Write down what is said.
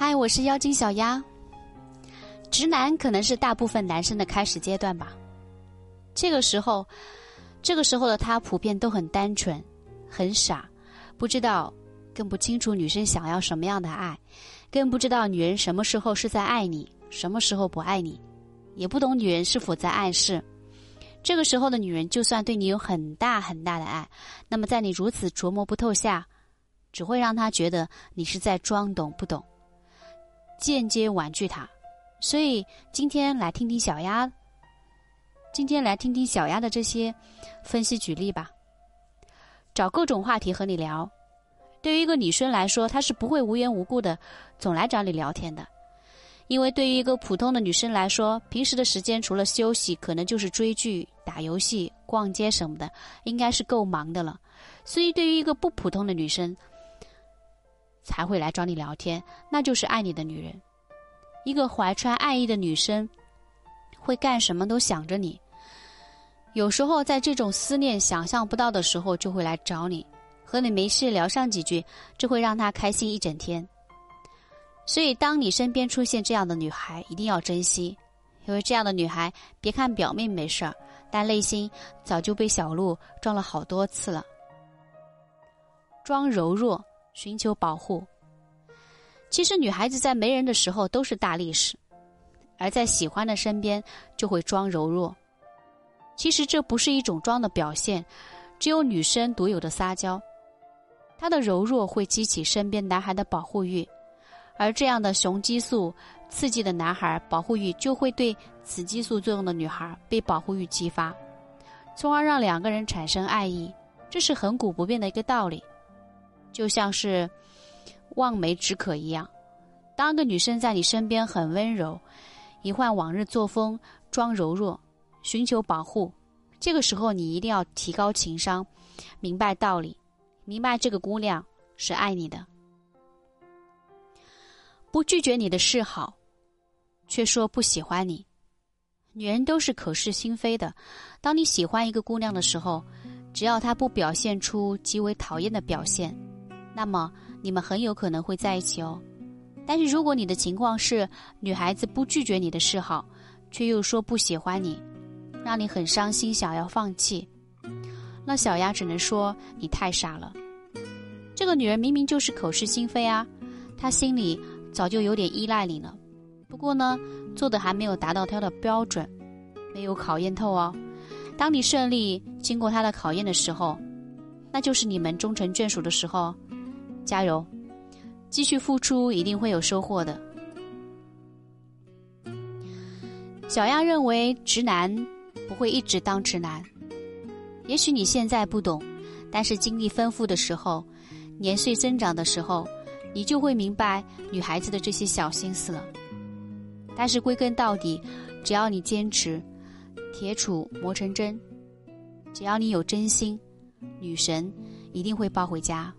嗨，我是妖精小丫。直男可能是大部分男生的开始阶段吧。这个时候，这个时候的他普遍都很单纯，很傻，不知道，更不清楚女生想要什么样的爱，更不知道女人什么时候是在爱你，什么时候不爱你，也不懂女人是否在暗示。这个时候的女人，就算对你有很大很大的爱，那么在你如此琢磨不透下，只会让她觉得你是在装懂不懂。间接婉拒他，所以今天来听听小丫，今天来听听小丫的这些分析举例吧。找各种话题和你聊，对于一个女生来说，她是不会无缘无故的总来找你聊天的，因为对于一个普通的女生来说，平时的时间除了休息，可能就是追剧、打游戏、逛街什么的，应该是够忙的了。所以对于一个不普通的女生，才会来找你聊天，那就是爱你的女人。一个怀揣爱意的女生，会干什么都想着你。有时候在这种思念想象不到的时候，就会来找你，和你没事聊上几句，这会让她开心一整天。所以，当你身边出现这样的女孩，一定要珍惜，因为这样的女孩，别看表面没事儿，但内心早就被小鹿撞了好多次了。装柔弱。寻求保护。其实女孩子在没人的时候都是大力士，而在喜欢的身边就会装柔弱。其实这不是一种装的表现，只有女生独有的撒娇。她的柔弱会激起身边男孩的保护欲，而这样的雄激素刺激的男孩保护欲就会对雌激素作用的女孩被保护欲激发，从而让两个人产生爱意。这是恒古不变的一个道理。就像是望梅止渴一样，当个女生在你身边很温柔，一换往日作风，装柔弱，寻求保护，这个时候你一定要提高情商，明白道理，明白这个姑娘是爱你的，不拒绝你的示好，却说不喜欢你。女人都是口是心非的，当你喜欢一个姑娘的时候，只要她不表现出极为讨厌的表现。那么你们很有可能会在一起哦，但是如果你的情况是女孩子不拒绝你的示好，却又说不喜欢你，让你很伤心，想要放弃，那小丫只能说你太傻了。这个女人明明就是口是心非啊，她心里早就有点依赖你了，不过呢，做的还没有达到她的标准，没有考验透哦。当你顺利经过她的考验的时候，那就是你们终成眷属的时候。加油，继续付出，一定会有收获的。小丫认为，直男不会一直当直男。也许你现在不懂，但是经历丰富的时候，年岁增长的时候，你就会明白女孩子的这些小心思了。但是归根到底，只要你坚持，铁杵磨成针，只要你有真心，女神一定会抱回家。